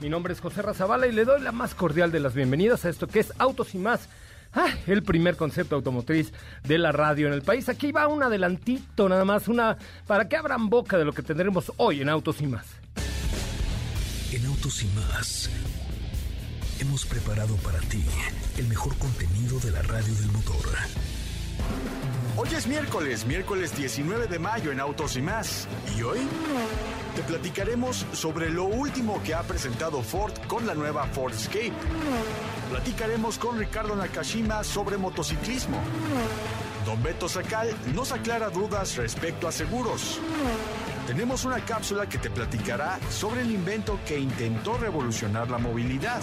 Mi nombre es José Razabala y le doy la más cordial de las bienvenidas a esto que es Autos y más. el primer concepto automotriz de la radio en el país. Aquí va un adelantito, nada más, una para que abran boca de lo que tendremos hoy en Autos y más. En Autos y más hemos preparado para ti el mejor contenido de la radio del motor. Hoy es miércoles, miércoles 19 de mayo en Autos y más. ¿Y hoy? Te platicaremos sobre lo último que ha presentado Ford con la nueva Ford Escape. Platicaremos con Ricardo Nakashima sobre motociclismo. Don Beto Sacal nos aclara dudas respecto a seguros. Tenemos una cápsula que te platicará sobre el invento que intentó revolucionar la movilidad.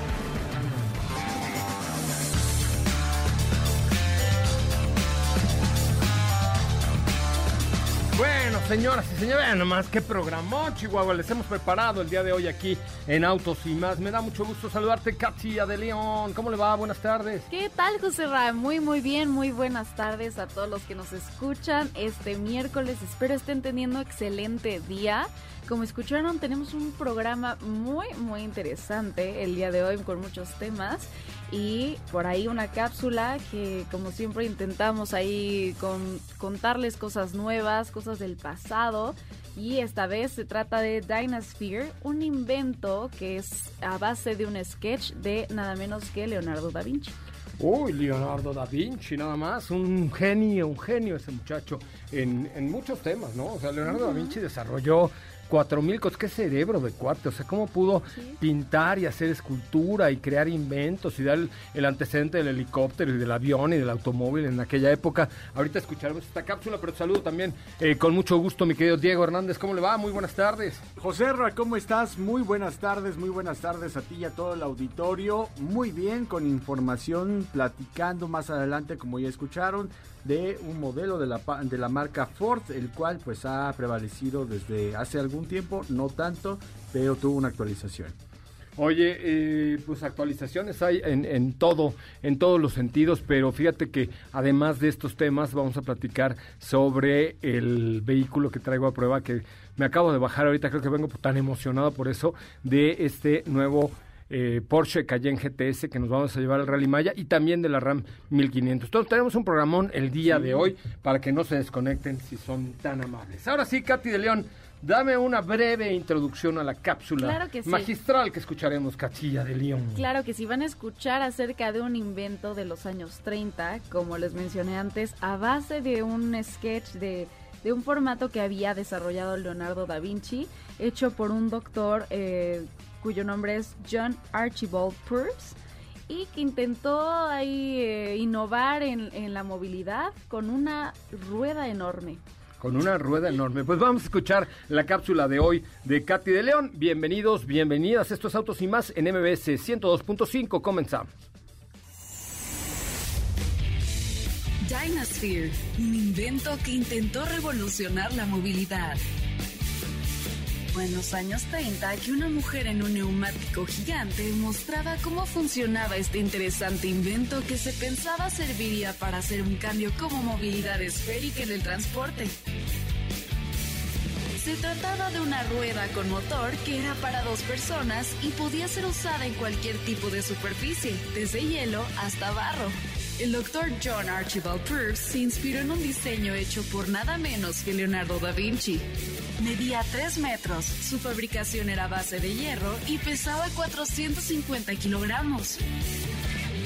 Señoras y señores, vean nomás qué programó, Chihuahua. Les hemos preparado el día de hoy aquí en Autos y más. Me da mucho gusto saludarte, Katia de León. ¿Cómo le va? Buenas tardes. ¿Qué tal, José Ra? Muy, muy bien. Muy buenas tardes a todos los que nos escuchan este miércoles. Espero estén teniendo excelente día. Como escucharon, tenemos un programa muy, muy interesante el día de hoy con muchos temas y por ahí una cápsula que como siempre intentamos ahí con, contarles cosas nuevas, cosas del pasado y esta vez se trata de Dynasphere, un invento que es a base de un sketch de nada menos que Leonardo da Vinci. Uy, Leonardo da Vinci, nada más, un genio, un genio ese muchacho en, en muchos temas, ¿no? O sea, Leonardo da Vinci desarrolló cuatro mil cosas. ¿Qué cerebro de cuate? O sea, ¿cómo pudo pintar y hacer escultura y crear inventos y dar el, antecedente del helicóptero y del avión y del automóvil en aquella época? Ahorita escucharemos esta cápsula, pero saludo también eh, con mucho gusto, mi querido Diego Hernández. ¿Cómo le va? Muy buenas tardes. José Ra, ¿cómo estás? Muy buenas tardes, muy buenas tardes a ti y a todo el auditorio. Muy bien, con información, platicando más adelante, como ya escucharon de un modelo de la, de la marca Ford, el cual pues ha prevalecido desde hace algún tiempo, no tanto, pero tuvo una actualización. Oye, eh, pues actualizaciones hay en, en, todo, en todos los sentidos, pero fíjate que además de estos temas vamos a platicar sobre el vehículo que traigo a prueba, que me acabo de bajar ahorita, creo que vengo tan emocionado por eso, de este nuevo eh, Porsche Cayenne GTS que nos vamos a llevar al Rally Maya y también de la RAM 1500. Entonces tenemos un programón el día de hoy para que no se desconecten si son tan amables. Ahora sí, Katy de León, dame una breve introducción a la cápsula magistral que escucharemos, Cachilla de León. Claro que sí, van a escuchar acerca de un invento de los años 30, como les mencioné antes, a base de un sketch de de un formato que había desarrollado Leonardo da Vinci, hecho por un doctor eh, cuyo nombre es John Archibald Purves y que intentó ahí eh, innovar en, la movilidad con una rueda enorme con una rueda enorme. Pues vamos a escuchar la cápsula de hoy de Katy de León. Bienvenidos, bienvenidas. Estos autos y más en MBS 102.5. Comenzamos. Dynasphere, un invento que intentó revolucionar la movilidad. Fue en los años 30 que una mujer en un neumático gigante mostraba cómo funcionaba este interesante invento que se pensaba serviría para hacer un cambio como movilidad esférica en el transporte. Se trataba de una rueda con motor que era para dos personas y podía ser usada en cualquier tipo de superficie, desde hielo hasta barro. El doctor John Archibald Purves se inspiró en un diseño hecho por nada menos que Leonardo da Vinci. Medía 3 metros, su fabricación era base de hierro y pesaba 450 kilogramos.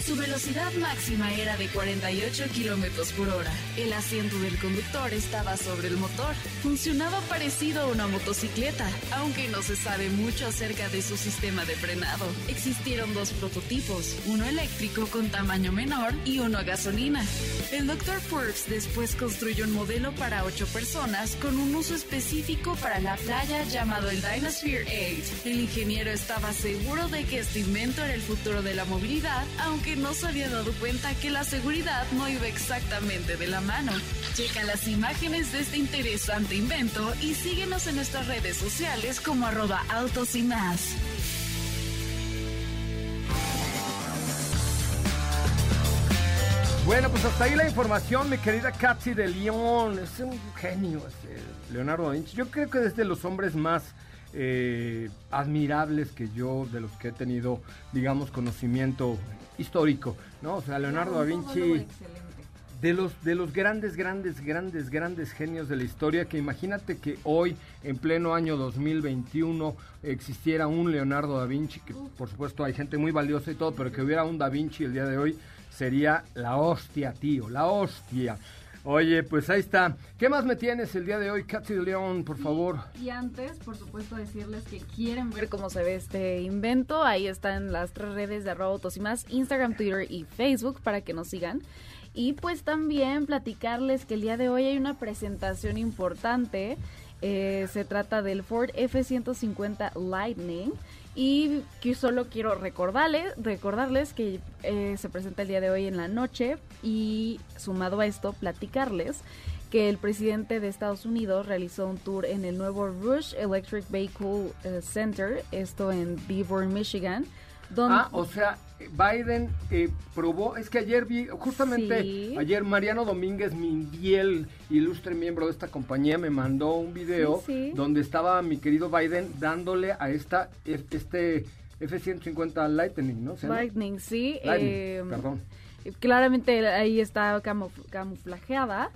Su velocidad máxima era de 48 kilómetros por hora. El asiento del conductor estaba sobre el motor. Funcionaba parecido a una motocicleta, aunque no se sabe mucho acerca de su sistema de frenado. Existieron dos prototipos, uno eléctrico con tamaño menor y uno a gasolina. El Dr. Forbes después construyó un modelo para ocho personas con un uso específico para la playa llamado el Dinosphere 8. El ingeniero estaba seguro de que este invento era el futuro de la movilidad, aunque no se había dado cuenta que la seguridad no iba exactamente de la mano. Checa las imágenes de este interesante invento y síguenos en nuestras redes sociales como arroba autos y más. Bueno, pues hasta ahí la información, mi querida Katsi de León. Es un genio, Leonardo Vinci. Yo creo que es de los hombres más eh, admirables que yo, de los que he tenido, digamos, conocimiento histórico, ¿no? O sea, Leonardo da Vinci de los de los grandes grandes grandes grandes genios de la historia que imagínate que hoy en pleno año 2021 existiera un Leonardo da Vinci que por supuesto hay gente muy valiosa y todo pero que hubiera un da Vinci el día de hoy sería la hostia tío la hostia Oye, pues ahí está. ¿Qué más me tienes el día de hoy, Katy de León, por favor? Y antes, por supuesto, decirles que quieren ver cómo se ve este invento. Ahí están las tres redes de arroba y más, Instagram, Twitter y Facebook para que nos sigan. Y pues también platicarles que el día de hoy hay una presentación importante. Eh, se trata del Ford F-150 Lightning. Y que solo quiero recordarles, recordarles que eh, se presenta el día de hoy en la noche y sumado a esto, platicarles que el presidente de Estados Unidos realizó un tour en el nuevo Rush Electric Vehicle eh, Center, esto en Dearborn, Michigan. Donde... Ah, o sea, Biden eh, probó, es que ayer vi, justamente ayer Mariano Domínguez, mi fiel ilustre miembro de esta compañía, me mandó un video donde estaba mi querido Biden dándole a esta, este F-150 Lightning, ¿no? Lightning, sí. Eh, perdón. Claramente ahí está camuflajeada.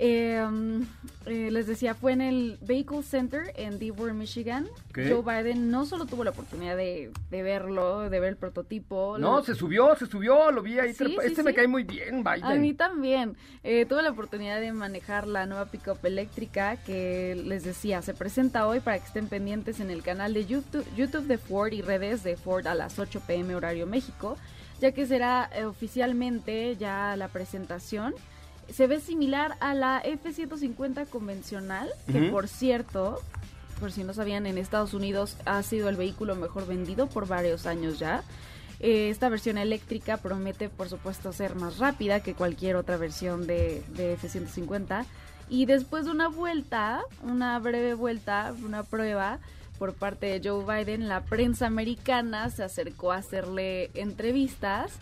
Em, eh, les decía, fue en el Vehicle Center en Dearborn, Michigan. Joe Biden no solo tuvo la oportunidad de, verlo, de ver el prototipo. No, se subió, se subió, lo vi ahí. este me cae muy bien, Biden. A mí también. Eh, tuve la oportunidad de manejar la nueva pickup eléctrica que les decía, se presenta hoy para que estén pendientes en el canal de YouTube, YouTube de Ford y redes de Ford a las 8 pm horario México, ya que será eh, oficialmente ya la presentación se ve similar a la F-150 convencional, que por cierto, por si no sabían, en Estados Unidos ha sido el vehículo mejor vendido por varios años ya. Eh, esta versión eléctrica promete, por supuesto, ser más rápida que cualquier otra versión de, de F-150. Y después de una vuelta, una breve vuelta, una prueba por parte de Joe Biden, la prensa americana se acercó a hacerle entrevistas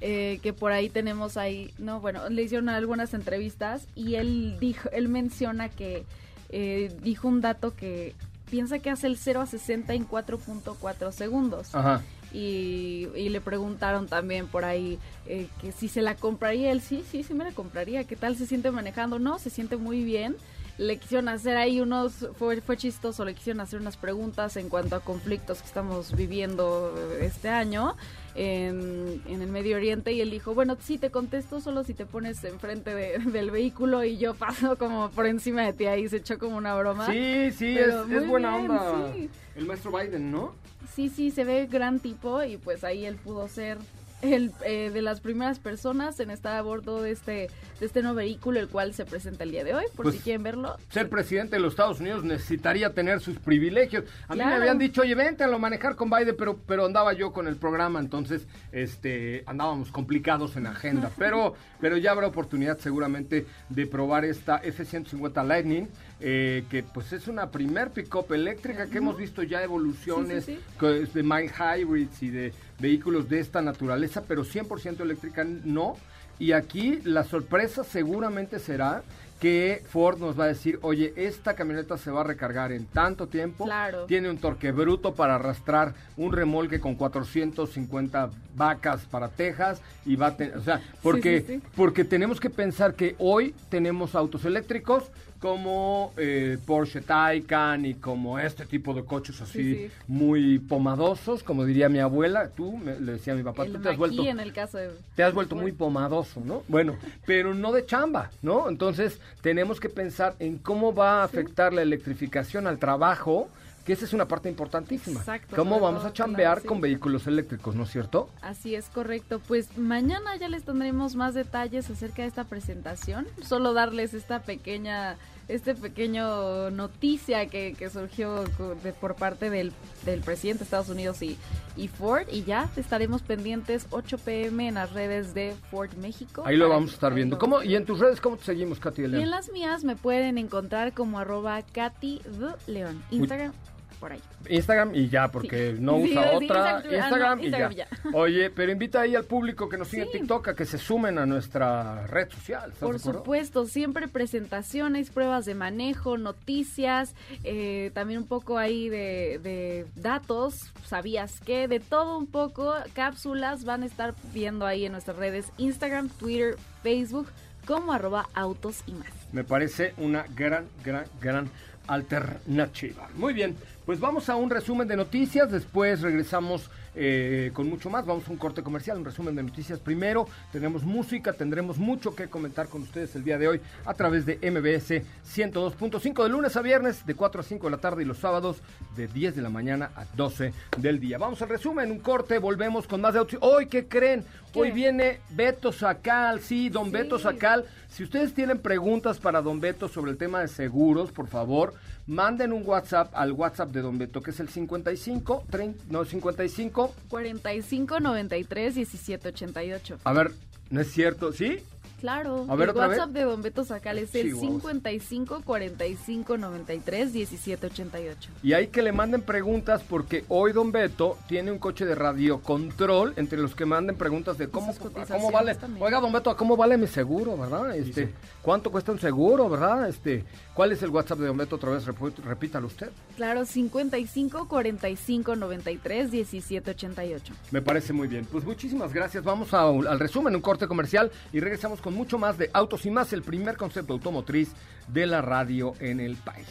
eh, que por ahí tenemos ahí, no, bueno, le hicieron algunas entrevistas y él dijo, él menciona que eh, dijo un dato que piensa que hace el 0 a 60 en 4.4 segundos. Ajá. Y, y, le preguntaron también por ahí eh, que si se la compraría. Él sí, sí, sí me la compraría. ¿Qué tal se siente manejando? No, se siente muy bien le quisieron hacer ahí unos, fue, fue chistoso, le quisieron hacer unas preguntas en cuanto a conflictos que estamos viviendo este año en, en, el Medio Oriente y él dijo, bueno, sí, te contesto solo si te pones enfrente del vehículo y yo paso como por encima de ti ahí, se echó como una broma. Sí, sí, es, buena onda. El maestro Biden, ¿no? Sí, sí, se ve gran tipo y pues ahí él pudo ser el, eh, de las primeras personas en estar a bordo de este, de este nuevo vehículo, el cual se presenta el día de hoy, por pues, si quieren verlo. Ser presidente de los Estados Unidos necesitaría tener sus privilegios. A mí me habían dicho, oye, vente a manejar con Biden, pero, pero andaba yo con el programa, entonces este, andábamos complicados en agenda. pero, pero ya habrá oportunidad seguramente de probar esta F-150 Lightning. Eh, que pues es una primer pick-up eléctrica que hemos visto ya evoluciones de mild hybrids y de vehículos de esta naturaleza, pero 100% eléctrica no. Y aquí la sorpresa seguramente será que Ford nos va a decir, oye, esta camioneta se va a recargar en tanto tiempo, Claro. tiene un torque bruto para arrastrar un remolque con 450 vacas para Texas y va a tener, o sea, porque, sí, sí. porque tenemos que pensar que hoy tenemos autos eléctricos como eh, Porsche Taycan y como este tipo de coches así Sí, sí. muy pomadosos, como diría mi abuela, tú me- le decía a mi papá, el tú te has vuelto maquis en el caso de... te has vuelto muy pomadoso, ¿no? Bueno, pero no de chamba, ¿no? Entonces tenemos que pensar en cómo va a afectar la electrificación al trabajo, que esa es una parte importantísima. Exacto, ¿Cómo vamos a chambear claro, sí. con vehículos eléctricos, ¿no es cierto? Así es correcto. Pues mañana ya les tendremos más detalles acerca de esta presentación. Solo darles esta pequeña, este pequeño noticia que, que surgió de- por parte del, del presidente de Estados Unidos y, y Ford. Y ya estaremos pendientes 8 pm en las redes de Ford México. Ahí lo vamos a estar viendo. ¿Cómo, ¿Y en tus redes cómo te seguimos, Katy de Y León? en las mías me pueden encontrar como arroba Katy the León. Instagram, por ahí. Instagram y ya, porque Sí. no Sí, usa sí, otra. Instagram, ah, no, Instagram, y ya. ya. Oye, pero invita ahí al público que nos sigue en. TikTok a que se sumen a nuestra red social. ¿estás Por supuesto, siempre presentaciones, pruebas de manejo, noticias, eh, también un poco ahí de, de datos, sabías qué, de todo un poco, cápsulas van a estar viendo ahí en nuestras redes Instagram, Twitter, Facebook, como arroba autos y más. Me parece una gran, gran, gran alternativa. Muy bien, pues vamos a un resumen de noticias, después regresamos eh, con mucho más, vamos a un corte comercial, un resumen de noticias primero, tenemos música, tendremos mucho que comentar con ustedes el día de hoy a través de MBS 102.5 de lunes a viernes de 4 a 5 de la tarde y los sábados de 10 de la mañana a 12 del día. Vamos al resumen, un corte, volvemos con más de. Hoy, ¿qué creen? Hoy ¿Qué? viene Beto Sacal, sí, don Sí. Beto Sacal. Si ustedes tienen preguntas para Don Beto sobre el tema de seguros, por favor, manden un WhatsApp al WhatsApp de Don Beto, que es el 55, 30, no, 55. 45 93 17 88. A ver, ¿no es cierto? ¿Sí? Claro, A ver, el otra vez. WhatsApp de Don Beto Sacal es el Chihuahuas. 55 45 93 17 88. Y hay que le manden preguntas porque hoy Don Beto tiene un coche de radiocontrol entre los que manden preguntas de cómo, cómo vale. también. Oiga, Don Beto, ¿a ¿cómo vale mi seguro, verdad? Este, sí. ¿Cuánto cuesta un seguro, verdad? Este, ¿Cuál es el WhatsApp de Don Beto? Otra vez, repítalo usted. Claro, 55 45 93 17 88. Me parece muy bien. Pues muchísimas gracias. Vamos a- al resumen, un corte comercial y regresamos con mucho más de Autos y más, el primer concepto automotriz de la radio en el país.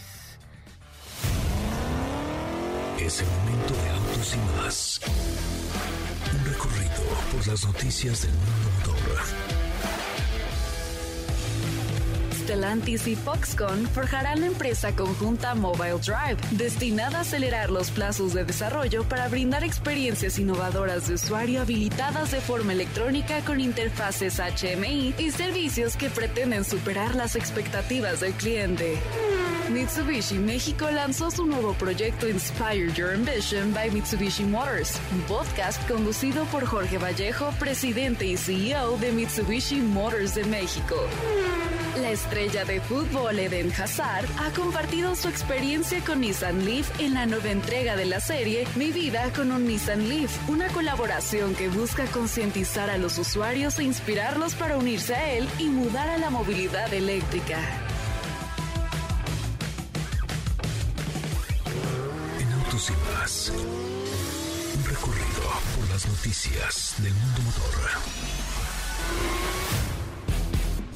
Es el momento de autos y más. Un recorrido por las noticias del mundo motor. Stellantis y Foxconn forjarán la empresa conjunta Mobile Drive, destinada a acelerar los plazos de desarrollo para brindar experiencias innovadoras de usuario habilitadas de forma electrónica con interfaces HMI y servicios que pretenden superar las expectativas del cliente. Mitsubishi México lanzó su nuevo proyecto Inspire Your Ambition by Mitsubishi Motors, un podcast conducido por Jorge Vallejo, presidente y CEO de Mitsubishi Motors de México. La estrella de fútbol Eden Hazard ha compartido su experiencia con Nissan Leaf en la nueva entrega de la serie Mi vida con un Nissan Leaf, una colaboración que busca concientizar a los usuarios e inspirarlos para unirse a él y mudar a la movilidad eléctrica. En Autos y más. Un recorrido por las noticias del mundo motor.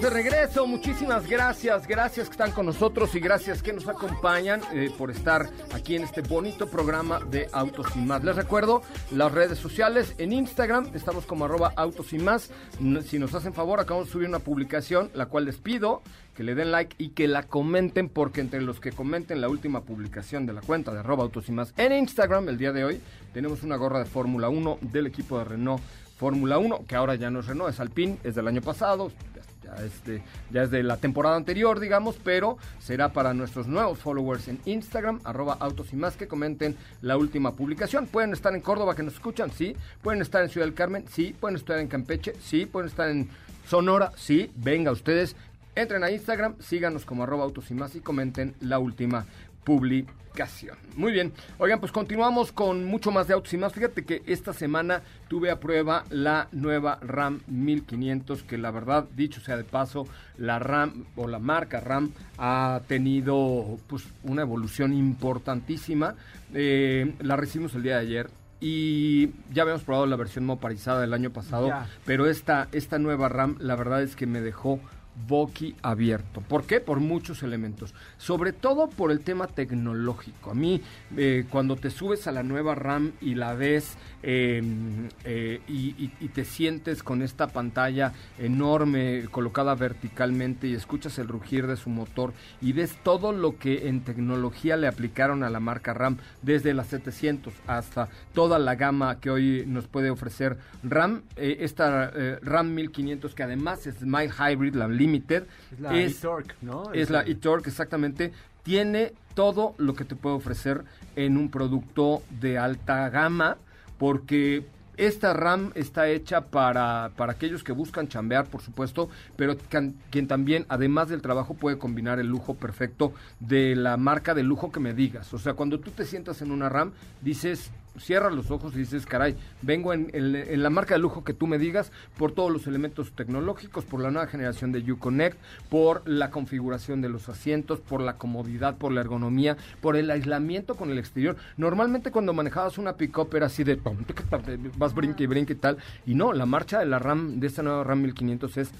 De regreso. Muchísimas gracias, gracias que están con nosotros y gracias que nos acompañan eh, por estar aquí en este bonito programa de Autos y Más. Les recuerdo las redes sociales. En Instagram estamos como arroba Autos y Más. Si nos hacen favor, acabamos de subir una publicación, la cual les pido que le den like y que la comenten, porque entre los que comenten la última publicación de la cuenta de arroba Autos y Más en Instagram el día de hoy, tenemos una gorra de Fórmula 1 del equipo de Renault Fórmula 1, que ahora ya no es Renault, es Alpine, es del año pasado, ya, es de la temporada anterior, digamos, pero será para nuestros nuevos followers en Instagram, arroba autos y más, que comenten la última publicación. Pueden estar en Córdoba, que nos escuchan, sí. Pueden estar en Ciudad del Carmen, sí. Pueden estar en Campeche, sí. Pueden estar en Sonora, sí. Venga ustedes, entren a Instagram, síganos como arroba autos y más y comenten la última publicación. Muy bien. Oigan, pues continuamos con mucho más de autos y más. Fíjate que esta semana tuve a prueba la nueva RAM 1500, que la verdad, dicho sea de paso, la RAM o la marca RAM ha tenido pues una evolución importantísima. Eh, la recibimos el día de ayer. Y ya habíamos probado la versión moparizada del año pasado, Ya. pero esta, esta nueva RAM, la verdad es que me dejó abierto. ¿Por qué? Por muchos elementos. Sobre todo por el tema tecnológico. A mí, eh, cuando te subes a la nueva RAM y la ves eh, eh, y, y- y te sientes con esta pantalla enorme colocada verticalmente y escuchas el rugir de su motor y ves todo lo que en tecnología le aplicaron a la marca RAM, desde la 700 hasta toda la gama que hoy nos puede ofrecer RAM, eh, esta eh, RAM 1500 que además es Mild Hybrid, la Limited, Es la e-Torque, ¿no? es la e-Torque, exactamente. Tiene todo lo que te puede ofrecer en un producto de alta gama, porque esta RAM está hecha para, para aquellos que buscan chambear, por supuesto, pero quien también, además del trabajo, puede combinar el lujo perfecto de la marca de lujo que me digas. O sea, cuando tú te sientas en una RAM, dices, cierras los ojos y dices, caray, vengo en, la marca de lujo que tú me digas por todos los elementos tecnológicos, por la nueva generación de Uconnect, por la configuración de los asientos, por la comodidad, por la ergonomía, por el aislamiento con el exterior. Normalmente cuando manejabas una pick-up era así de tom, vas brinque y brinque y tal, y no, la marcha de la RAM, de esta nueva RAM 1500 es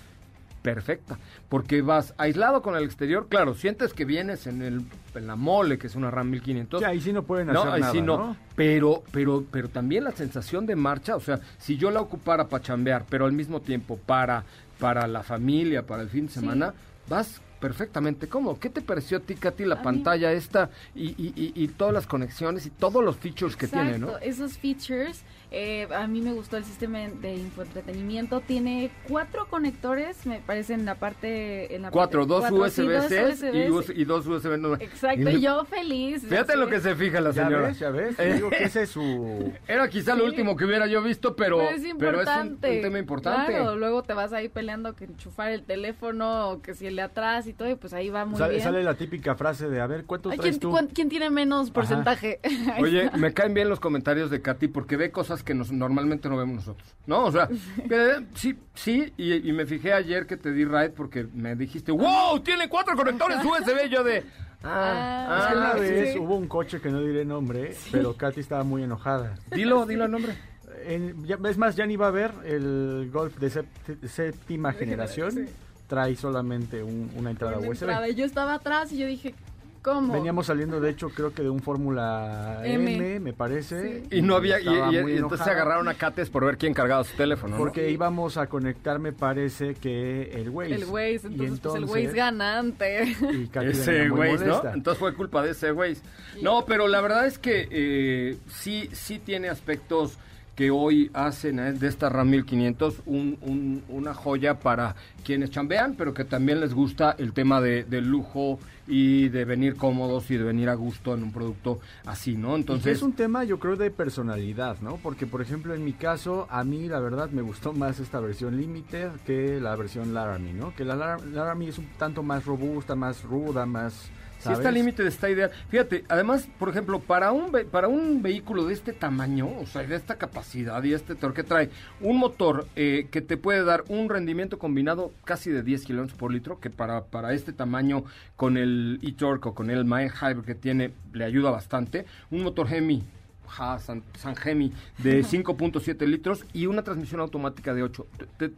perfecta, porque vas aislado con el exterior, claro, sientes que vienes en, el, en la mole, que es una RAM 1500, Sí, ahí sí no pueden no, hacer ahí nada, sí no. ¿no? Pero, pero, pero también la sensación de marcha, o sea, si yo la ocupara para chambear, pero al mismo tiempo para, para la familia, para el fin de semana, vas perfectamente cómodo. ¿Qué te pareció a ti, Katy, la A mí- pantalla esta y, y- y- y todas las conexiones y todos los features que tiene, no? Esos features. Eh, a mí me gustó el sistema de infoentretenimiento. Tiene cuatro conectores, me parece, en la parte. En la Cuatro, parte- dos USB-C y, y dos USB. no. Exacto, Y- yo feliz. Fíjate lo que se fija la Ya señora. ves, ya ves. Eh. Digo que ese es su... Era quizá lo último que hubiera yo visto, pero, Pero es pero es un- importante. un, tema importante. Claro, luego te vas ahí peleando que enchufar el teléfono o que si el de atrás y todo, y pues ahí va muy Sale, bien. sale la típica frase de, a ver, ¿cuánto Ay, traes ¿quién, tú? cuán- quién tiene menos porcentaje? Oye, me caen bien los comentarios de Katy porque ve cosas que nos, normalmente no vemos nosotros, ¿no? O sea, que, sí, sí, y, y me fijé ayer que te di ride porque me dijiste, wow, tiene cuatro conectores USB, yo de... Ah, Es que una ah, vez sí. hubo un coche que no diré nombre, pero Katy estaba muy enojada. Dilo, dilo el nombre. En- ya- es más, ya ni va a ver el Golf de séptima generación. Sí. Trae solamente un- una entrada Una USB. entrada. Yo estaba atrás y yo dije, ¿cómo? Veníamos saliendo, de hecho, creo que de un Fórmula M, M. me parece. Y no había, y, estaba y- muy y entonces se agarraron a Kates por ver quién cargaba su teléfono, ¿no? Porque íbamos a conectar, me parece que el Waze. El Waze, Y entonces, pues el Waze ganante. Y Katy Ese Waze, ¿no? Entonces fue culpa de ese Waze. No, pero la verdad es que eh, sí, sí tiene aspectos que hoy hacen eh, de esta RAM 1500 un- un- una joya para quienes chambean, pero que también les gusta el tema de, del lujo y de venir cómodos y de venir a gusto en un producto así, ¿no? Entonces, es un tema, yo creo, de personalidad, ¿no? Porque, por ejemplo, en mi caso, a mí, la verdad, me gustó más esta versión Limited que la versión Laramie, ¿no? Que la Lar- Laramie es un tanto más robusta, más ruda, más... Si ¿sabes? está límite está ideal. Fíjate, además, por ejemplo, para un ve- para un vehículo de este tamaño, o sea, de esta capacidad y este torque trae un motor eh, que te puede dar un rendimiento combinado casi de 10 kilómetros por litro, que para, para este tamaño con el e-torque o con el mild hybrid que tiene le ayuda bastante. Un motor Hemi. ja, San, San Hemi de 5.7 litros y una transmisión automática de 8. Te- te-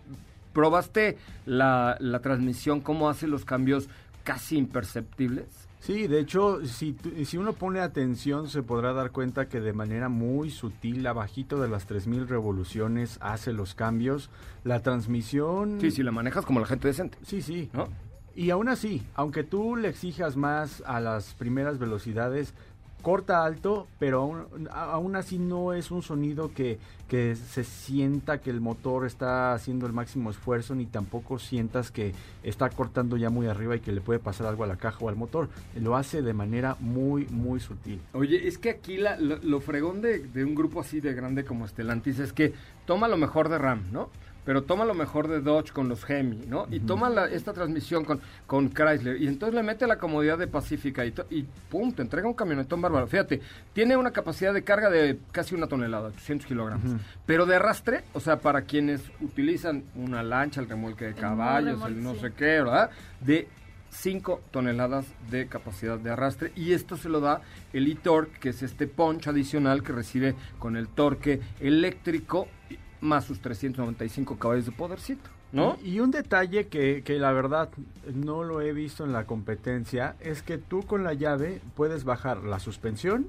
¿Probaste la, la transmisión, cómo hace los cambios casi imperceptibles? Sí, de hecho, si, si uno pone atención se podrá dar cuenta que de manera muy sutil, abajito de las 3000 revoluciones, hace los cambios. La transmisión... Sí, si la manejas como la gente decente, Sí, sí. ¿no? Y aún así, aunque tú le exijas más a las primeras velocidades, corta alto, pero aún, así no es un sonido que, que se sienta que el motor está haciendo el máximo esfuerzo, ni tampoco sientas que está cortando ya muy arriba y que le puede pasar algo a la caja o al motor. Lo hace de manera muy, muy sutil. Oye, es que aquí la- lo, lo fregón de, de un grupo así de grande como Stellantis es que toma lo mejor de Ram, ¿no? Pero toma lo mejor de Dodge con los Hemi, ¿no? Y toma la- esta transmisión con, con Chrysler. Y entonces le mete la comodidad de Pacífica y, y pum, te entrega un camionetón bárbaro. Fíjate, tiene una capacidad de carga de casi una tonelada, 800 kilogramos. Pero de arrastre, o sea, para quienes utilizan una lancha, el remolque de El caballos, remolque, el no sí. sé qué, ¿verdad? De 5 toneladas de capacidad de arrastre y esto se lo da el e-torque, que es este punch adicional que recibe con el torque eléctrico más sus 395 caballos de podercito, ¿no? Y, y un detalle que, que la verdad no lo he visto en la competencia es que tú con la llave puedes bajar la suspensión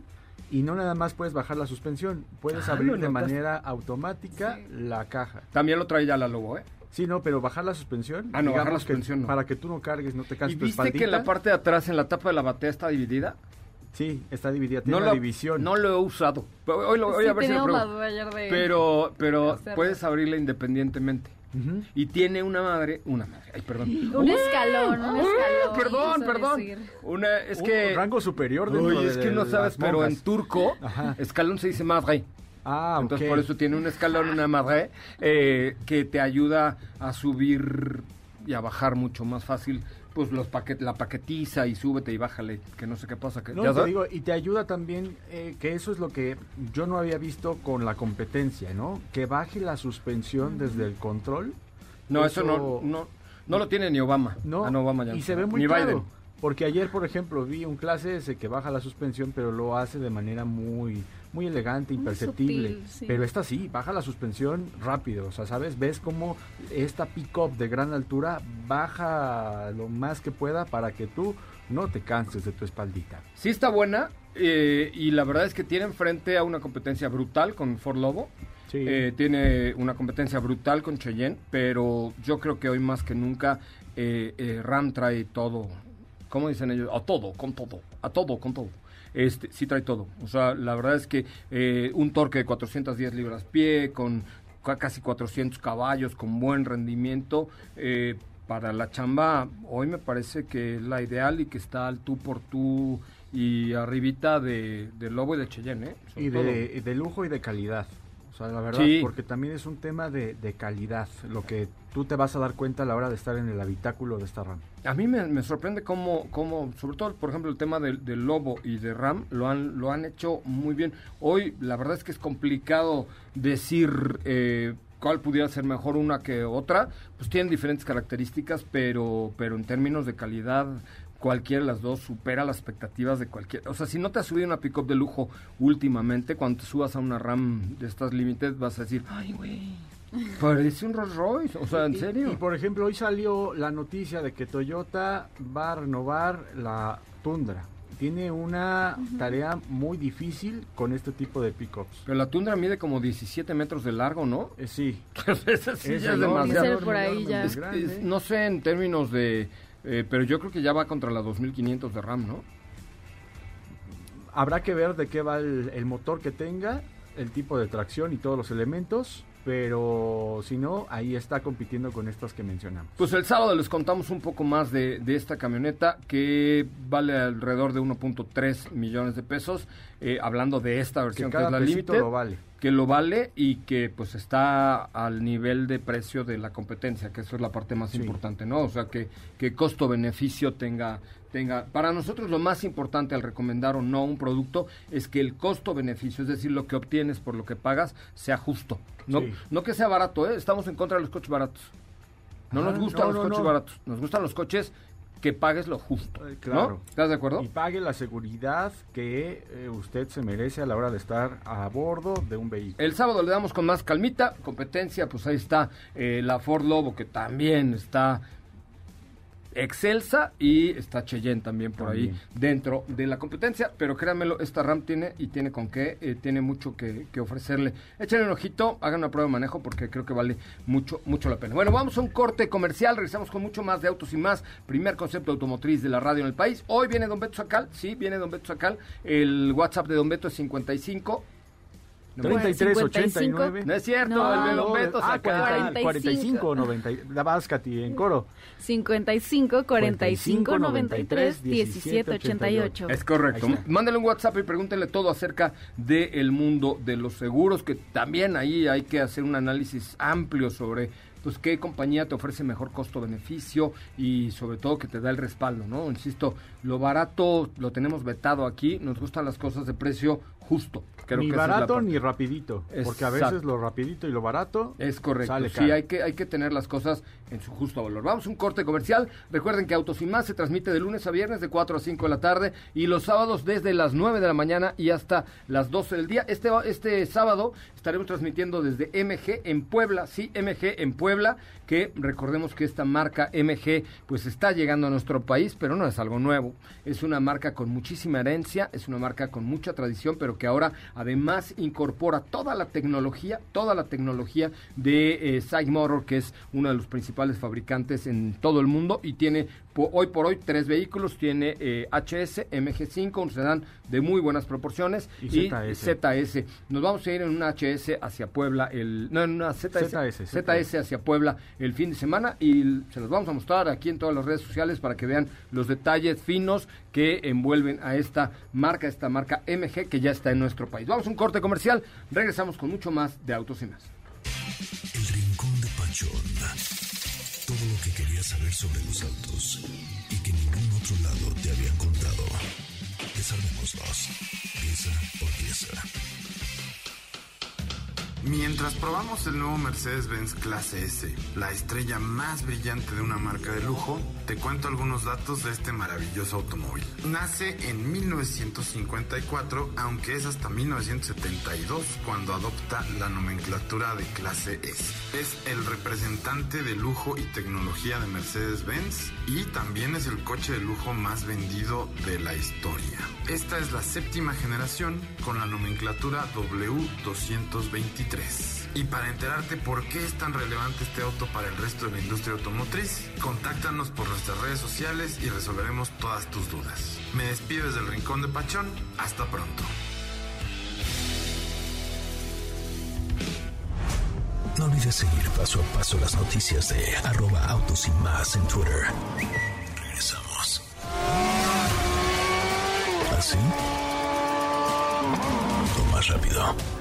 y no nada más puedes bajar la suspensión, puedes Ah, abrir ¿lo de manera automática la caja. También lo trae ya la Lobo, ¿eh? Sí, no, pero bajar la suspensión. Ah, no, bajar la que suspensión no. Para que tú no cargues, no te ¿Y canses tu viste que espaldita. la parte de atrás, en la tapa de la batea, está dividida? Sí, está dividida, tiene No una lo, división. no lo he usado. Pero Hoy, lo, hoy Sí, a ver si lo de... Pero, pero puedes abrirla independientemente. Y tiene una madre, una madre, ay, perdón. Un escalón, un Uy, escalón. perdón, perdón. decir. Una, es Un que... rango superior dentro Uy, de es que no sabes, pero en turco, Ajá. escalón se dice madre. Ah, Entonces por eso tiene un escalón, una madre, eh, que te ayuda a subir y a bajar mucho más fácil, pues los paquet la paquetiza y súbete y bájale, que no sé qué pasa. Que, No, ¿ya te digo, y te ayuda también, eh, que eso es lo que yo no había visto con la competencia, ¿no? Que baje la suspensión desde el control. no, eso, no, eso- no, no lo tiene ni Obama. No, Ah, no, Obama ya y se ve muy Ni claro. Biden. Porque ayer, por ejemplo, vi un clase ese que baja la suspensión, pero lo hace de manera muy muy elegante, Muy imperceptible. sutil, sí. Pero esta sí, baja la suspensión rápido. O sea, ¿sabes? Ves cómo esta pick-up de gran altura baja lo más que pueda para que tú no te canses de tu espaldita. Sí está buena eh, y la verdad es que tiene enfrente a una competencia brutal con Ford Lobo. Sí. Eh, tiene una competencia brutal con Cheyenne, pero yo creo que hoy más que nunca eh, eh, Ram trae todo. ¿Cómo dicen ellos? A todo, con todo. A todo, con todo. Este, sí trae todo. O sea, la verdad es que eh, un torque de 410 libras pie, con ca- casi 400 caballos, con buen rendimiento. eh, para la chamba, hoy me parece que es la ideal y que está al tú por tú y arribita de, de Lobo y de Cheyenne. ¿eh? Y de, de lujo y de calidad. O sea, la verdad, Sí. porque también es un tema de, de calidad, lo que tú te vas a dar cuenta a la hora de estar en el habitáculo de esta RAM. A mí me, sorprende cómo, cómo, sobre todo, por ejemplo, el tema del, Lobo y de Ram, lo han, lo han hecho muy bien. Hoy, la verdad es que es complicado decir eh, cuál pudiera ser mejor una que otra. Pues tienen diferentes características, pero, pero en términos de calidad, cualquiera de las dos supera las expectativas de cualquier. O sea, si no te has subido una pick-up de lujo últimamente, cuando te subas a una Ram de estas Limited, vas a decir, ay, güey, parece un Rolls Royce. O sea, ¿en Y- serio? Y, por ejemplo, hoy salió la noticia de que Toyota va a renovar la Tundra. Tiene una tarea muy difícil con este tipo de pickups. Pero la tundra mide como 17 metros de largo, ¿no? Eh, sí, Esa sí Es ya es enorme, demasiado. Por ahí enorme, ya. muy Es- grande. es- no sé en términos de... eh, pero yo creo que ya va contra la 2500 de RAM, ¿no? Habrá que ver de qué va el, el motor que tenga, el tipo de tracción y todos los elementos, pero si no, ahí está compitiendo con estas que mencionamos. Pues el sábado les contamos un poco más de, de esta camioneta que vale alrededor de 1.3 millones de pesos, eh, hablando de esta que versión que, cada es la Limited, lo vale. que lo vale y que pues está al nivel de precio de la competencia, que eso es la parte más Sí. importante, ¿no? O sea, que, que costo-beneficio tenga, tenga... Para nosotros lo más importante al recomendar o no un producto es que el costo-beneficio, es decir, lo que obtienes por lo que pagas, sea justo. No, Sí. no que sea barato, ¿eh? Estamos en contra de los coches baratos. No Ah, nos gustan no, los no, coches no. baratos, nos gustan los coches que pagues lo justo. Eh, claro. ¿Estás de acuerdo? Y pague la seguridad que eh, usted se merece a la hora de estar a bordo de un vehículo. El sábado le damos con más calmita, competencia, pues ahí está eh, la Ford Lobo que también está excelsa y está Cheyenne también por ahí dentro de la competencia, pero créanmelo, esta RAM tiene y tiene con qué, eh, tiene mucho que, que ofrecerle. Échenle un ojito, hagan una prueba de manejo porque creo que vale mucho, mucho la pena. Bueno, vamos a un corte comercial, regresamos con mucho más de autos y más, primer concepto automotriz de la radio en el país. Hoy viene Don Beto Sacal, sí, viene Don Beto Sacal, el WhatsApp de Don Beto es 55 33, 55. 89. No es cierto, No. el de No, Beto ah, Sacal. 40, 45 o 90. La vas, Katy, en coro. 55 45 93 17 88. Es correcto. Mándale un WhatsApp y pregúntenle todo acerca del mundo de los seguros, que también ahí hay que hacer un análisis amplio sobre pues qué compañía te ofrece mejor costo-beneficio y sobre todo que te da el respaldo, ¿no? Insisto, lo barato lo tenemos vetado aquí, nos gustan las cosas de precio justo. Creo ni que barato ni rapidito. Porque a veces lo rapidito y lo barato Es correcto. sale sí, caro. hay que, hay que tener las cosas en su justo valor. Vamos un corte comercial. Recuerden que Autos y Más se transmite de lunes a viernes de 4 a 5 de la tarde y los sábados desde las 9 de la mañana y hasta las 12 del día. Este, este sábado estaremos transmitiendo desde MG en Puebla. Sí, MG en Puebla, que recordemos que esta marca MG pues está llegando a nuestro país, pero no es algo nuevo. Es una marca con muchísima herencia, es una marca con mucha tradición, pero que ahora además incorpora toda la tecnología, toda la tecnología de eh, Motor, que es uno de los principales fabricantes en todo el mundo y tiene po- hoy por hoy tres vehículos, tiene eh, HS, MG5, un sedán de muy buenas proporciones Y y, ZS. ZS. Nos vamos a ir en una HS hacia Puebla, el, no, en una ZS, ZS, ZS hacia Puebla el fin de semana y se los vamos a mostrar aquí en todas las redes sociales para que vean los detalles finos que envuelven a esta marca, esta marca MG que ya está en nuestro país. Vamos a un corte comercial, regresamos con mucho más de Autos y Más. El Rincón de Pachón. Todo lo que querías saber sobre los autos y que ningún otro lado te habían contado. Desarmémoslos. Pieza por pieza. Mientras probamos el nuevo Mercedes-Benz Clase S, la estrella más brillante de una marca de lujo, te cuento algunos datos de este maravilloso automóvil. Nace en 1954, aunque es hasta 1972 cuando adopta la nomenclatura de Clase S. Es el representante de lujo y tecnología de Mercedes-Benz y también es el coche de lujo más vendido de la historia. Esta es la séptima generación con la nomenclatura W223. Y para enterarte por qué es tan relevante este auto para el resto de la industria automotriz, contáctanos por nuestras redes sociales y resolveremos todas tus dudas. Me despido desde el Rincón de Pachón. Hasta pronto. No olvides seguir paso a paso las noticias de arroba autos y más en Twitter. Regresamos. ¿Así? O más rápido.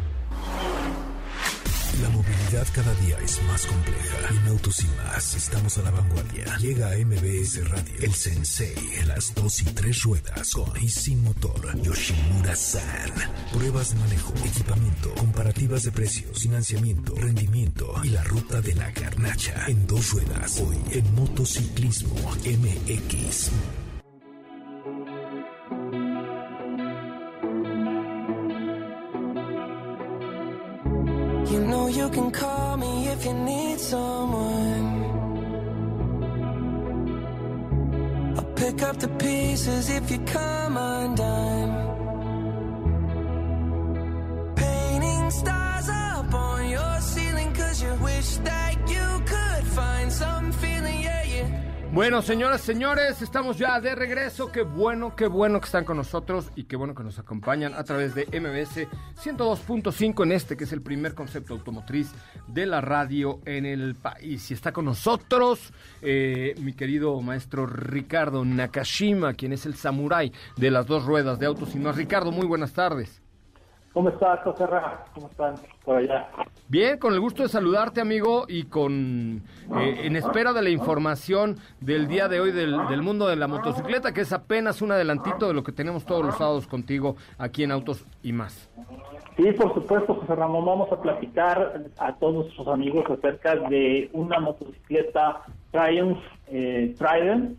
Cada día es más compleja. En Autos y más estamos a la vanguardia. Llega a MBS Radio el Sensei en las dos y tres ruedas con y sin motor Yoshimura San. Pruebas de manejo, equipamiento, comparativas de precios, financiamiento, rendimiento y la ruta de la garnacha en dos ruedas. Hoy en Motociclismo MX. Can call me if you need someone. I'll pick up the pieces if you come undone. Bueno, señoras, señores, estamos ya de regreso. Qué bueno, qué bueno que están con nosotros y qué bueno que nos acompañan a través de MBS 102.5 en este, que es el primer concepto automotriz de la radio en el país. Y está con nosotros eh, mi querido maestro Ricardo Nakashima, quien es el samurái de las dos ruedas de autos y más. Ricardo, muy buenas tardes. ¿Cómo estás, José Ra? ¿Cómo están por allá? Bien, con el gusto de saludarte, amigo, y con eh, en espera de la información del día de hoy del, del mundo de la motocicleta, que es apenas un adelantito de lo que tenemos todos los sábados contigo aquí en Autos y más. Sí, por supuesto, José Ramón. Vamos a platicar a todos nuestros amigos acerca de una motocicleta Triumph eh, Trident.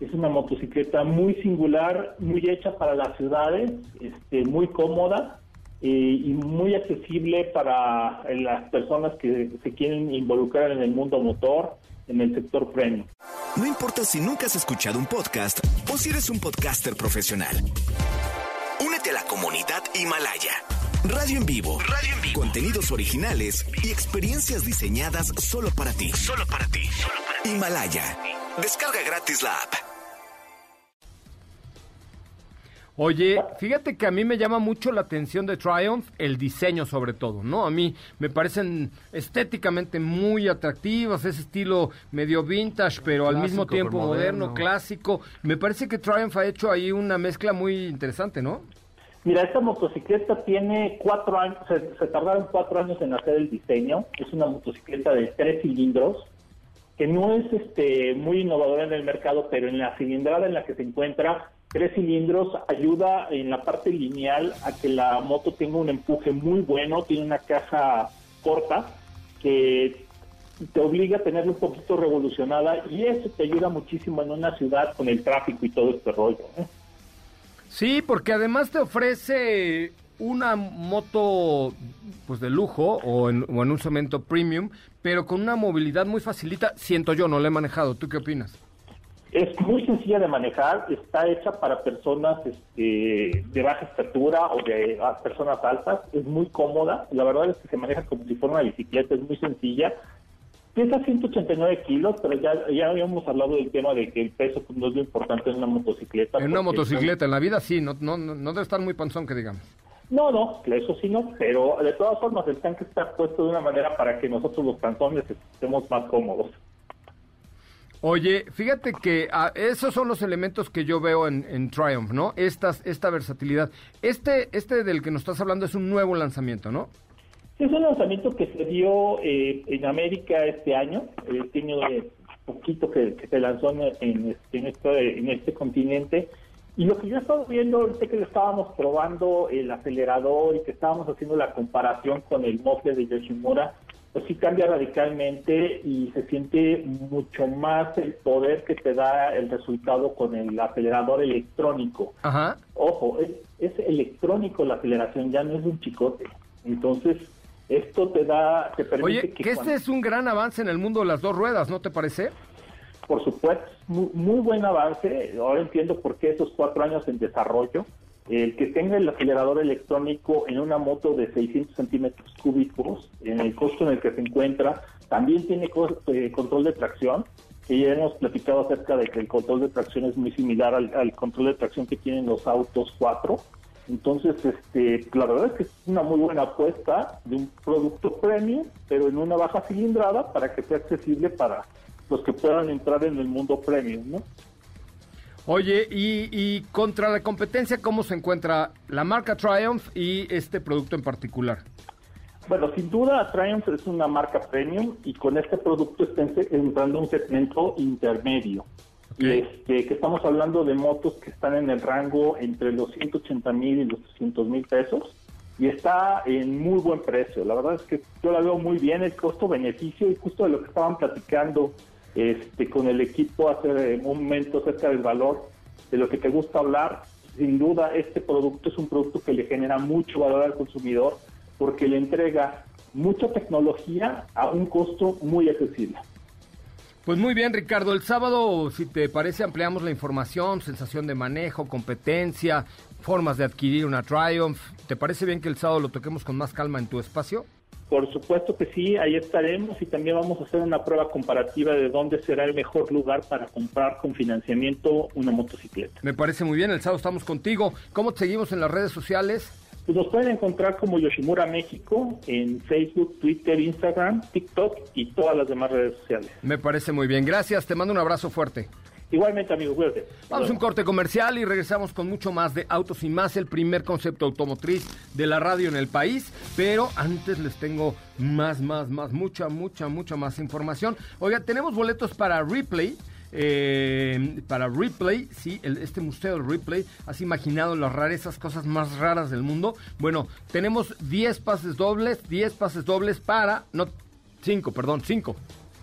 Es una motocicleta muy singular, muy hecha para las ciudades, este, muy cómoda eh, y muy accesible para eh, las personas que se quieren involucrar en el mundo motor, en el sector premium. No importa si nunca has escuchado un podcast o si eres un podcaster profesional. Únete a la comunidad Himalaya. Radio en vivo. Radio en vivo. Contenidos originales y experiencias diseñadas solo para ti. Solo para ti. Himalaya. Descarga gratis la app. Oye, fíjate que a mí me llama mucho la atención de Triumph el diseño sobre todo, ¿no? A mí me parecen estéticamente muy atractivas, ese estilo medio vintage, pero al mismo tiempo moderno, moderno. clásico. Me parece que Triumph ha hecho ahí una mezcla muy interesante, ¿no? Mira, esta motocicleta tiene cuatro años, se, se tardaron cuatro años en hacer el diseño. Es una motocicleta de tres cilindros que no es este muy innovadora en el mercado, pero en la cilindrada en la que se encuentra, tres cilindros ayuda en la parte lineal a que la moto tenga un empuje muy bueno, tiene una caja corta que te obliga a tenerla un poquito revolucionada y eso te ayuda muchísimo en una ciudad con el tráfico y todo este rollo. ¿eh? Sí, porque además te ofrece una moto pues de lujo o en, o en un cemento premium, pero con una movilidad muy facilita, siento yo, no la he manejado. ¿Tú qué opinas? Es muy sencilla de manejar, está hecha para personas este, de baja estatura o de personas altas, es muy cómoda, la verdad es que se maneja como si fuera una bicicleta, es muy sencilla. Pesa 189 kilos, pero ya, ya habíamos hablado del tema de que el peso pues, no es lo importante en una motocicleta. En una motocicleta, en la vida sí, no, no, no debe estar muy panzón que digamos. No, no, eso sí no, pero de todas formas el tanque está puesto de una manera para que nosotros los cantones estemos más cómodos. Oye, fíjate que ah, esos son los elementos que yo veo en, Triumph, ¿no? Estas, esta versatilidad. Este, este del que nos estás hablando es un nuevo lanzamiento, ¿no? Es un lanzamiento que se dio eh, en América este año, eh, tiene eh, poquito que, se lanzó en, este, en, este, en continente. Y lo que yo he estado viendo ahorita que estábamos probando el acelerador y que estábamos haciendo la comparación con el mofle de Yoshimura, pues sí cambia radicalmente y se siente mucho más el poder que te da el resultado con el acelerador electrónico. Ajá. Ojo, es, es electrónico la aceleración, ya no es un chicote. Entonces, esto te da, te permite Oye, que que cuando- este es un gran avance en el mundo de las dos ruedas, ¿no te parece? por supuesto, muy, muy buen avance. Ahora entiendo por qué esos cuatro años en desarrollo. El que tenga el acelerador electrónico en una moto de 600 centímetros cúbicos, en el costo en el que se encuentra, también tiene eh, control de tracción. Que ya hemos platicado acerca de que el control de tracción es muy similar al, al control de tracción que tienen los autos 4. Entonces, este, la verdad es que es una muy buena apuesta de un producto premium, pero en una baja cilindrada para que sea accesible para los que puedan entrar en el mundo premium, ¿no? Oye, y, y contra la competencia, ¿cómo se encuentra la marca Triumph y este producto en particular? Bueno, sin duda Triumph es una marca premium y con este producto está en- entrando un segmento intermedio. Y este, que estamos hablando de motos que están en el rango entre los 180 mil y los 300 mil pesos y está en muy buen precio. La verdad es que yo la veo muy bien el costo-beneficio y justo de lo que estaban platicando este, con el equipo hace un momento acerca del valor de lo que te gusta hablar. Sin duda, este producto es un producto que le genera mucho valor al consumidor porque le entrega mucha tecnología a un costo muy accesible. Pues muy bien, Ricardo. El sábado, si te parece, ampliamos la información, sensación de manejo, competencia, formas de adquirir una Triumph. ¿Te parece bien que el sábado lo toquemos con más calma en tu espacio? Por supuesto que sí, ahí estaremos y también vamos a hacer una prueba comparativa de dónde será el mejor lugar para comprar con financiamiento una motocicleta. Me parece muy bien. El sábado estamos contigo. ¿Cómo te seguimos en las redes sociales? Pues nos pueden encontrar como Yoshimura México en Facebook, Twitter, Instagram, TikTok y todas las demás redes sociales. Me parece muy bien. Gracias. Te mando un abrazo fuerte. Igualmente, amigo, cuídate. Vamos a un corte comercial y regresamos con mucho más de Autos y Más, el primer concepto automotriz de la radio en el país. Pero antes les tengo más, más, más, mucha, mucha, mucha más información. Oiga, tenemos boletos para Replay. eh, para Ripley, sí, el- este museo de Ripley, has imaginado las rarezas, cosas más raras del mundo. Bueno, tenemos 10 pases dobles, 10 pases dobles para, no, 5, perdón, 5.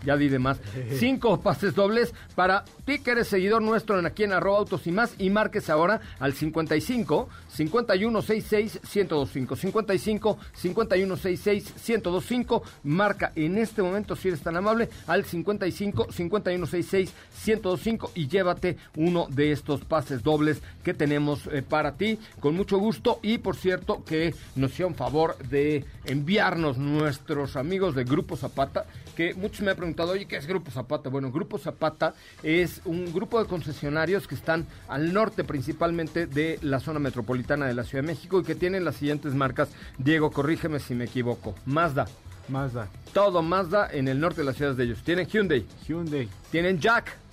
Ya di de más. Cinco pases dobles para ti que eres seguidor nuestro en aquí en arroba autos y más y marques ahora al 55 5166 1025 55 5166 1025 marca en este momento si eres tan amable al 55 5166 1025 y llévate uno de estos pases dobles que tenemos eh, para ti. Con mucho gusto y por cierto que nos hicieron favor de enviarnos nuestros amigos de Grupo Zapata que muchos me han preguntado, oye, ¿qué es Grupo Zapata? Bueno, Grupo Zapata es un grupo de concesionarios que están al norte principalmente de la zona metropolitana de la Ciudad de México y que tienen las siguientes marcas. Diego, corrígeme si me equivoco. Mazda. Mazda. Todo Mazda en el norte de las ciudades de ellos. Tienen Hyundai. Hyundai. Tienen Jack.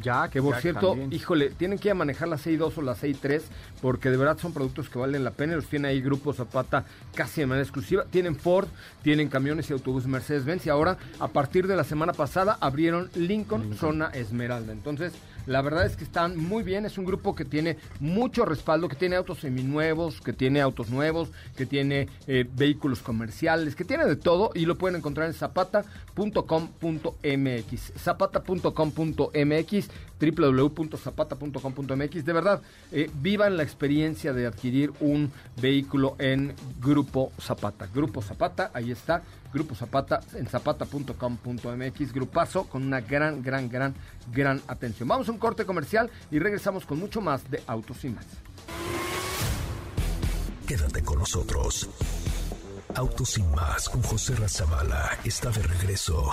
Jack. Que por Jack cierto, también. híjole, tienen que ir a manejar la 6.2 o la 6.3 porque de verdad son productos que valen la pena. Los tiene ahí Grupo Zapata casi de manera exclusiva. Tienen Ford, tienen camiones y autobús Mercedes-Benz y ahora a partir de la semana pasada abrieron Lincoln, Zona Esmeralda. Entonces, la verdad es que están muy bien. Es un grupo que tiene mucho respaldo, que tiene autos seminuevos, que tiene autos nuevos, que tiene eh, vehículos comerciales, que tiene de todo y lo pueden encontrar en zapata.com.mx. Zapata.com.mx, www.zapata.com.mx. De verdad, eh, vivan la experiencia de adquirir un vehículo en Grupo Zapata. Grupo Zapata, ahí está. Grupo Zapata en zapata.com.mx, grupazo con una gran, gran, gran, gran atención. Vamos a un corte comercial y regresamos con mucho más de Autos y más. Quédate con nosotros. Autos sin más con José Razabala está de regreso.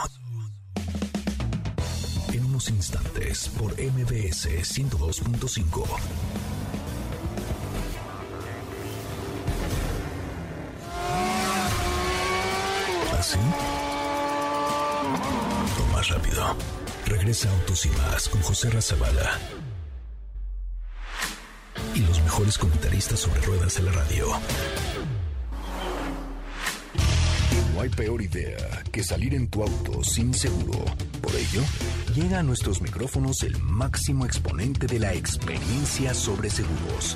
En unos instantes por MBS 102.5. ¿Así? Más rápido. Regresa Autos y más con José Razabala. Y los mejores comentaristas sobre ruedas de la radio. No hay peor idea que salir en tu auto sin seguro. Por ello, llega a nuestros micrófonos el máximo exponente de la experiencia sobre seguros,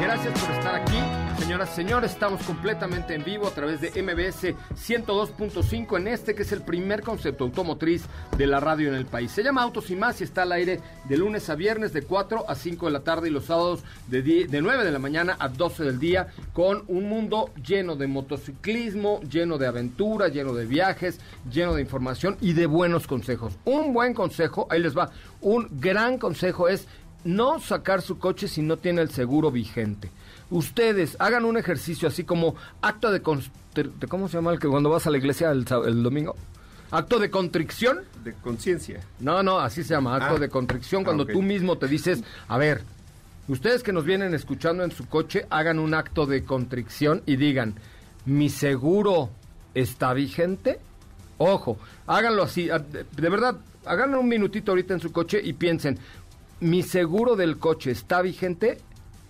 Gracias por estar aquí. Señoras y señores, estamos completamente en vivo a través de MBS 102.5 en este que es el primer concepto automotriz de la radio en el país. Se llama Autos y Más y está al aire de lunes a viernes de 4 a 5 de la tarde y los sábados de, die- de 9 de la mañana a 12 del día con un mundo lleno de motociclismo, lleno de aventura, lleno de viajes, lleno de información y de buenos consejos. Un buen consejo, ahí les va, un gran consejo es no sacar su coche si no tiene el seguro vigente. Ustedes hagan un ejercicio así como acto de, ¿cómo se llama el que cuando vas a la iglesia el, domingo? Acto de contrición. De conciencia. No, no, así se llama, acto Ah. de contrición, cuando Ah, tú mismo te dices, a ver, ustedes que nos vienen escuchando en su coche, hagan un acto de contrición y digan, ¿mi seguro está vigente? Ojo, háganlo así, de verdad, háganlo un minutito ahorita en su coche y piensen, ¿mi seguro del coche está vigente?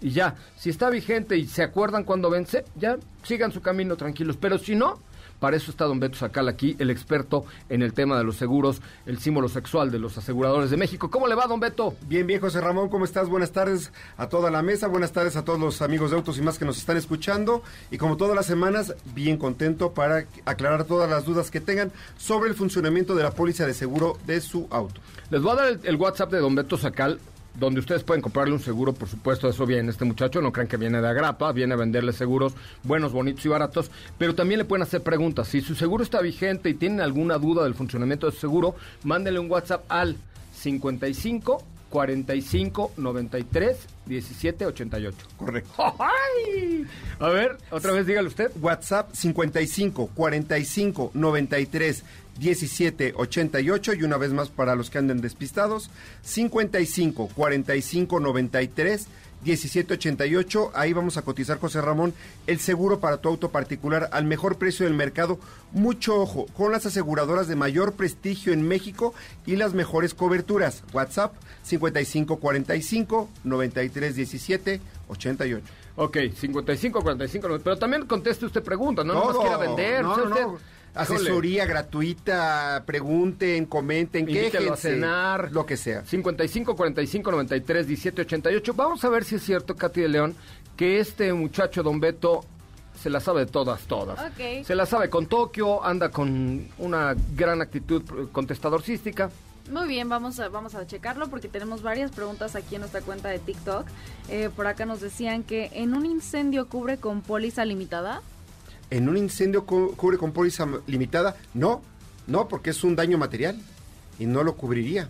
Y ya, si está vigente y se acuerdan cuando vence, ya sigan su camino tranquilos. Pero si no, Para eso está don Beto Sacal aquí, el experto en el tema de los seguros, el símbolo sexual de los aseguradores de México. ¿Cómo le va, don Beto? Bien, bien, José Ramón, ¿cómo estás? Buenas tardes a toda la mesa, buenas tardes a todos los amigos de Autos y más que nos están escuchando. Y como todas las semanas, bien contento para aclarar todas las dudas que tengan sobre el funcionamiento de la póliza de seguro de su auto. Les voy a dar el, el WhatsApp de don Beto Sacal, donde ustedes pueden comprarle un seguro, por supuesto, eso viene este muchacho, no crean que viene de agrapa, viene a venderle seguros buenos, bonitos y baratos, pero también le pueden hacer preguntas. Si su seguro está vigente y tienen alguna duda del funcionamiento de su seguro, mándenle un WhatsApp al 55 45 93 17 88. Correcto. ¡Ay! A ver, otra vez dígale usted. WhatsApp 55 45 93 17 88 y una vez más para los que anden despistados 55 45 93 1788, ahí vamos a cotizar, José Ramón, el seguro para tu auto particular al mejor precio del mercado. Mucho ojo, con las aseguradoras de mayor prestigio en México y las mejores coberturas. WhatsApp 5545 9317 88. Ok, 55 45, pero también conteste usted preguntas, no Todo. nomás quiera vender. No, no, usted- no. Asesoría gratuita, pregunten, comenten, Invítelo a quéjense, cenar. lo que sea. 55 45 93 17 88. Vamos a ver si es cierto, Katy de León, que este muchacho, don Beto, se la sabe de todas, todas. Ok. Se la sabe con Tokio, anda con una gran actitud contestadorcística. Muy bien, vamos a, vamos a checarlo porque tenemos varias preguntas aquí en nuestra cuenta de TikTok. Eh, por acá nos decían que en un incendio cubre con póliza limitada. ¿En un incendio cu- cubre con póliza limitada? No, no, porque es un daño material y no lo cubriría.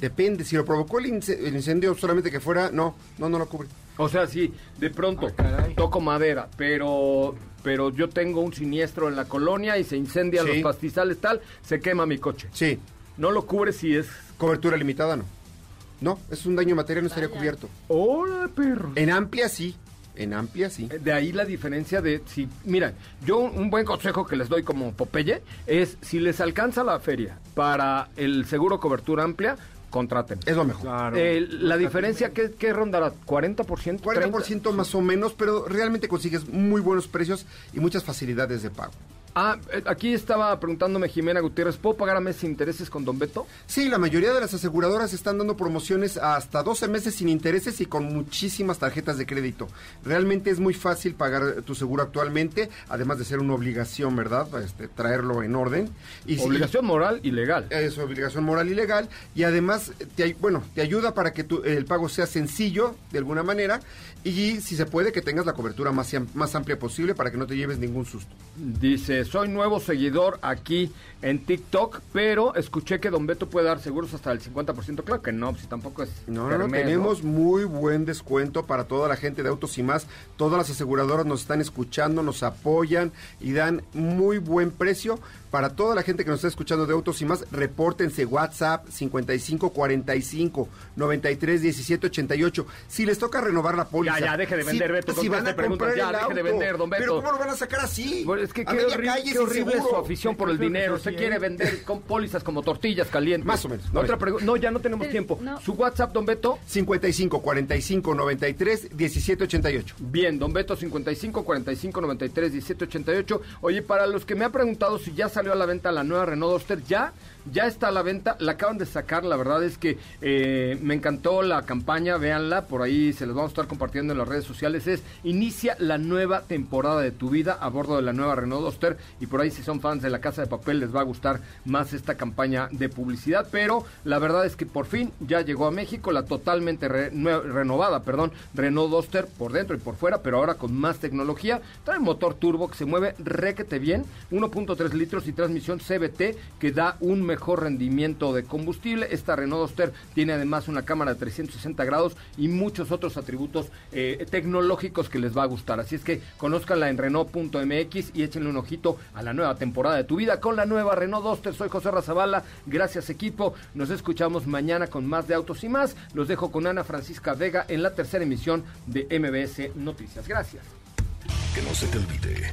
Depende, si lo provocó el, ince- el incendio solamente que fuera, no, no, no lo cubre. O sea, sí, de pronto toco madera, pero pero yo tengo un siniestro en la colonia y se incendian Sí. los pastizales, tal, se quema mi coche. Sí, No lo cubre si es... cobertura limitada no. No, es un daño material, no estaría cubierto. ¡Hola, perro! En amplia sí, en amplia sí. De ahí la diferencia de si, mira, yo un buen consejo que les doy como Popeye es si les alcanza la feria para el seguro cobertura amplia, contraten. Es lo mejor. Claro. Eh, la diferencia que, que rondará 40%, 40% más o menos, pero realmente consigues muy buenos precios y muchas facilidades de pago. Ah, eh, aquí estaba preguntándome Jimena Gutiérrez, ¿puedo pagar a meses sin intereses con Don Beto? Sí, la mayoría de las aseguradoras están dando promociones hasta 12 meses sin intereses y con muchísimas tarjetas de crédito. Realmente es muy fácil pagar tu seguro actualmente, además de ser una obligación, ¿verdad? Este, traerlo en orden. Y si- Obligación moral y legal. es obligación moral y legal y además te, ay- bueno, te ayuda para que tu- el pago sea sencillo de alguna manera y si se puede que tengas la cobertura más, más amplia posible para que no te lleves ningún susto. Dice, soy nuevo seguidor aquí en TikTok, pero escuché que Don Beto puede dar seguros hasta el 50%. Claro que no, si tampoco es... No, no, no, tenemos muy buen descuento para toda la gente de Autos y más. Todas las aseguradoras nos están escuchando, nos apoyan y dan muy buen precio. Para toda la gente que nos está escuchando de Autos y más, repórtense WhatsApp 5545 93 17 88. Si les toca renovar la póliza. Ya, ya, deje de si- vender, Beto, Si van a comprar ya, el deje de vender, don Beto. Pero ¿cómo lo van a sacar así? Bueno, es que A qué, qué horrible su afición por el dinero. eso Usted quiere ¿eh? vender con pólizas como tortillas calientes. Más o menos. Otra No, pregu- no, ya no tenemos Pero, tiempo. no. Su WhatsApp, Don Beto. 55 45 93 17 88. Bien, Don Beto 55 45 93 17 88. Oye, para los que me han preguntado si ya salió a la venta la nueva Renault Duster, ya, ya está a la venta, la acaban de sacar, la verdad es que eh, me encantó la campaña, véanla, por ahí se los vamos a estar compartiendo en las redes sociales, es inicia la nueva temporada de tu vida a bordo de la nueva Renault Duster y por ahí si son fans de la Casa de Papel les va a gustar más esta campaña de publicidad, pero la verdad es que por fin ya llegó a México la totalmente renovada, perdón, Renault Duster por dentro y por fuera, pero ahora con más tecnología, trae motor turbo que se mueve requete bien, 1.3 litros y transmisión CBT que da un mejor rendimiento de combustible. Esta Renault Duster tiene además una cámara de 360 grados y muchos otros atributos eh, tecnológicos que les va a gustar. Así es que conózcanla en Renault.mx y échenle un ojito a la nueva temporada de tu vida con la nueva Renault Duster. Soy José Razabala. Gracias equipo. Nos escuchamos mañana con más de autos y más. Los dejo con Ana Francisca Vega en la tercera emisión de MBS Noticias. Gracias. Que no se te olvide,